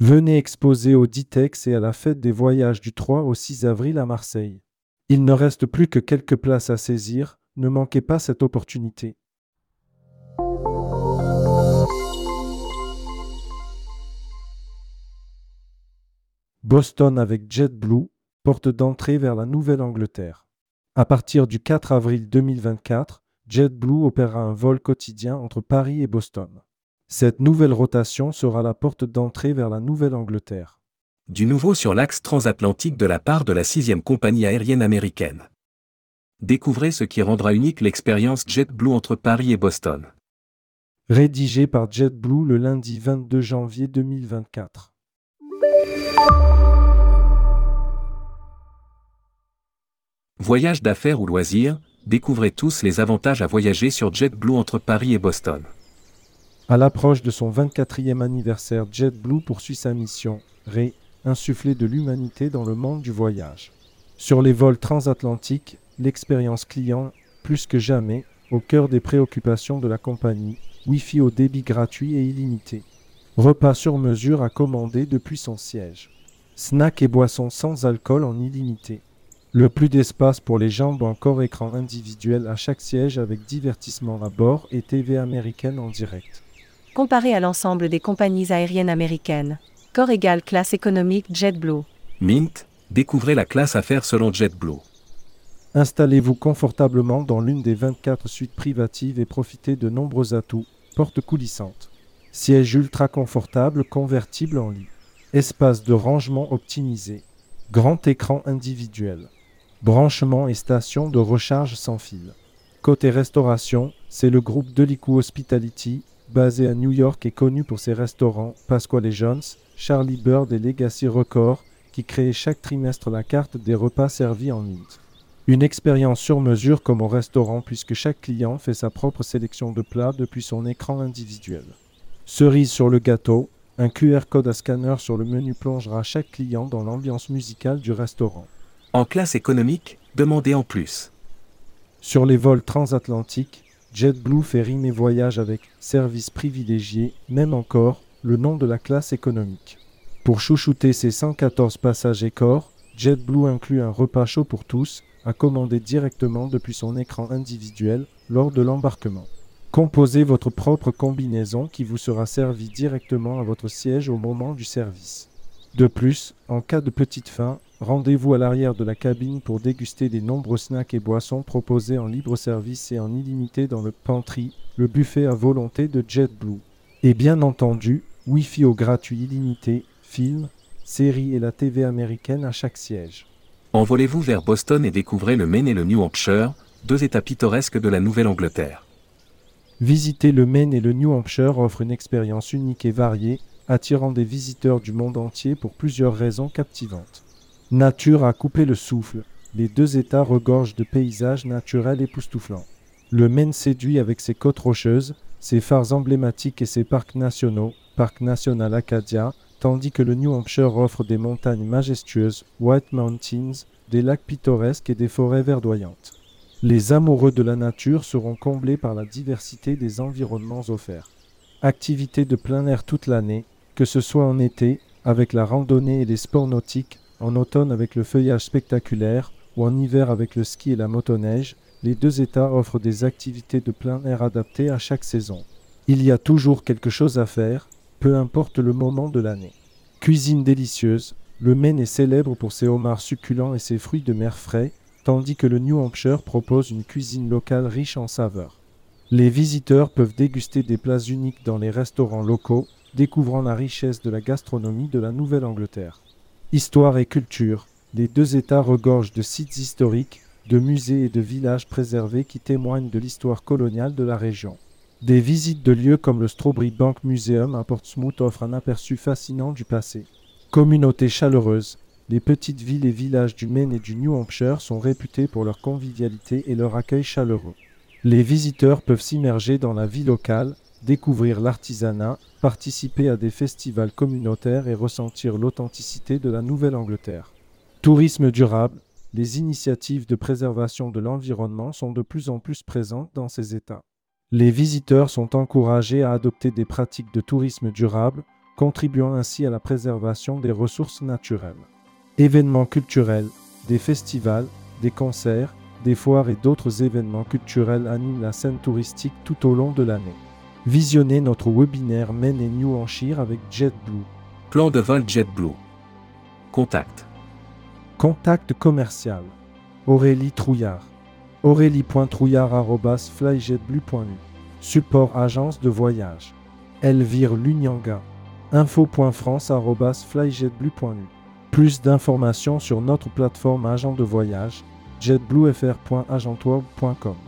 Venez exposer au Ditex et à la fête des voyages du 3 au 6 avril à Marseille. Il ne reste plus que quelques places à saisir, ne manquez pas cette opportunité. Boston avec JetBlue, porte d'entrée vers la Nouvelle-Angleterre. À partir du 4 avril 2024, JetBlue opérera un vol quotidien entre Paris et Boston. Cette nouvelle rotation sera la porte d'entrée vers la Nouvelle-Angleterre. Du nouveau sur l'axe transatlantique de la part de la sixième compagnie aérienne américaine. Découvrez ce qui rendra unique l'expérience JetBlue entre Paris et Boston. Rédigé par JetBlue le lundi 22 janvier 2024. Voyage d'affaires ou loisirs, découvrez tous les avantages à voyager sur JetBlue entre Paris et Boston. À l'approche de son 24e anniversaire, JetBlue poursuit sa mission, Ré, insuffler de l'humanité dans le monde du voyage. Sur les vols transatlantiques, l'expérience client, plus que jamais, au cœur des préoccupations de la compagnie, Wi-Fi au débit gratuit et illimité. Repas sur mesure à commander depuis son siège. Snacks et boissons sans alcool en illimité. Le plus d'espace pour les jambes encore écran individuel à chaque siège avec divertissement à bord et TV américaine en direct. Comparé à l'ensemble des compagnies aériennes américaines. Corps égal classe économique JetBlue. Mint, découvrez la classe affaires selon JetBlue. Installez-vous confortablement dans l'une des 24 suites privatives et profitez de nombreux atouts. Porte coulissante. Siège ultra confortable convertible en lit. Espace de rangement optimisé. Grand écran individuel. Branchement et station de recharge sans fil. Côté restauration, c'est le groupe Delico Hospitality, basé à New York et connu pour ses restaurants Pasquale Jones, Charlie Bird et Legacy Record, qui créent chaque trimestre la carte des repas servis en Mint. Une expérience sur mesure comme au restaurant puisque chaque client fait sa propre sélection de plats depuis son écran individuel. Cerise sur le gâteau, un QR code à scanner sur le menu plongera chaque client dans l'ambiance musicale du restaurant. En classe économique, demandez en plus. Sur les vols transatlantiques, JetBlue fait rimer voyage avec service privilégié, même encore, le nom de la classe économique. Pour chouchouter ses 114 passagers corps, JetBlue inclut un repas chaud pour tous, à commander directement depuis son écran individuel lors de l'embarquement. Composez votre propre combinaison qui vous sera servie directement à votre siège au moment du service. De plus, en cas de petite faim, rendez-vous à l'arrière de la cabine pour déguster les nombreux snacks et boissons proposés en libre service et en illimité dans le pantry, le buffet à volonté de JetBlue. Et bien entendu, Wi-Fi au gratuit illimité, films, séries et la TV américaine à chaque siège. Envolez-vous vers Boston et découvrez le Maine et le New Hampshire, deux États pittoresques de la Nouvelle-Angleterre. Visiter le Maine et le New Hampshire offre une expérience unique et variée, attirant des visiteurs du monde entier pour plusieurs raisons captivantes. Nature a coupé le souffle. Les deux États regorgent de paysages naturels époustouflants. Le Maine séduit avec ses côtes rocheuses, ses phares emblématiques et ses parcs nationaux, Parc national Acadia, tandis que le New Hampshire offre des montagnes majestueuses, White Mountains, des lacs pittoresques et des forêts verdoyantes. Les amoureux de la nature seront comblés par la diversité des environnements offerts. Activités de plein air toute l'année, que ce soit en été, avec la randonnée et les sports nautiques, en automne avec le feuillage spectaculaire, ou en hiver avec le ski et la motoneige, les deux États offrent des activités de plein air adaptées à chaque saison. Il y a toujours quelque chose à faire, peu importe le moment de l'année. Cuisine délicieuse, le Maine est célèbre pour ses homards succulents et ses fruits de mer frais, tandis que le New Hampshire propose une cuisine locale riche en saveurs. Les visiteurs peuvent déguster des plats uniques dans les restaurants locaux, découvrant la richesse de la gastronomie de la Nouvelle-Angleterre. Histoire et culture, les deux États regorgent de sites historiques, de musées et de villages préservés qui témoignent de l'histoire coloniale de la région. Des visites de lieux comme le Strawberry Bank Museum à Portsmouth offrent un aperçu fascinant du passé. Communauté chaleureuse, les petites villes et villages du Maine et du New Hampshire sont réputés pour leur convivialité et leur accueil chaleureux. Les visiteurs peuvent s'immerger dans la vie locale, découvrir l'artisanat, participer à des festivals communautaires et ressentir l'authenticité de la Nouvelle-Angleterre. Tourisme durable, les initiatives de préservation de l'environnement sont de plus en plus présentes dans ces États. Les visiteurs sont encouragés à adopter des pratiques de tourisme durable, contribuant ainsi à la préservation des ressources naturelles. Événements culturels, des festivals, des concerts, des foires et d'autres événements culturels animent la scène touristique tout au long de l'année. Visionnez notre webinaire Men et New Hampshire avec JetBlue. Plan de vol JetBlue. Contact. Contact commercial. Aurélie Trouillard. aurélie.trouillard.flyjetblue.nu Support agence de voyage. Elvire Lunyanga. info.france.flyjetblue.nu Plus d'informations sur notre plateforme agent de voyage jetbluefr.agentour.com.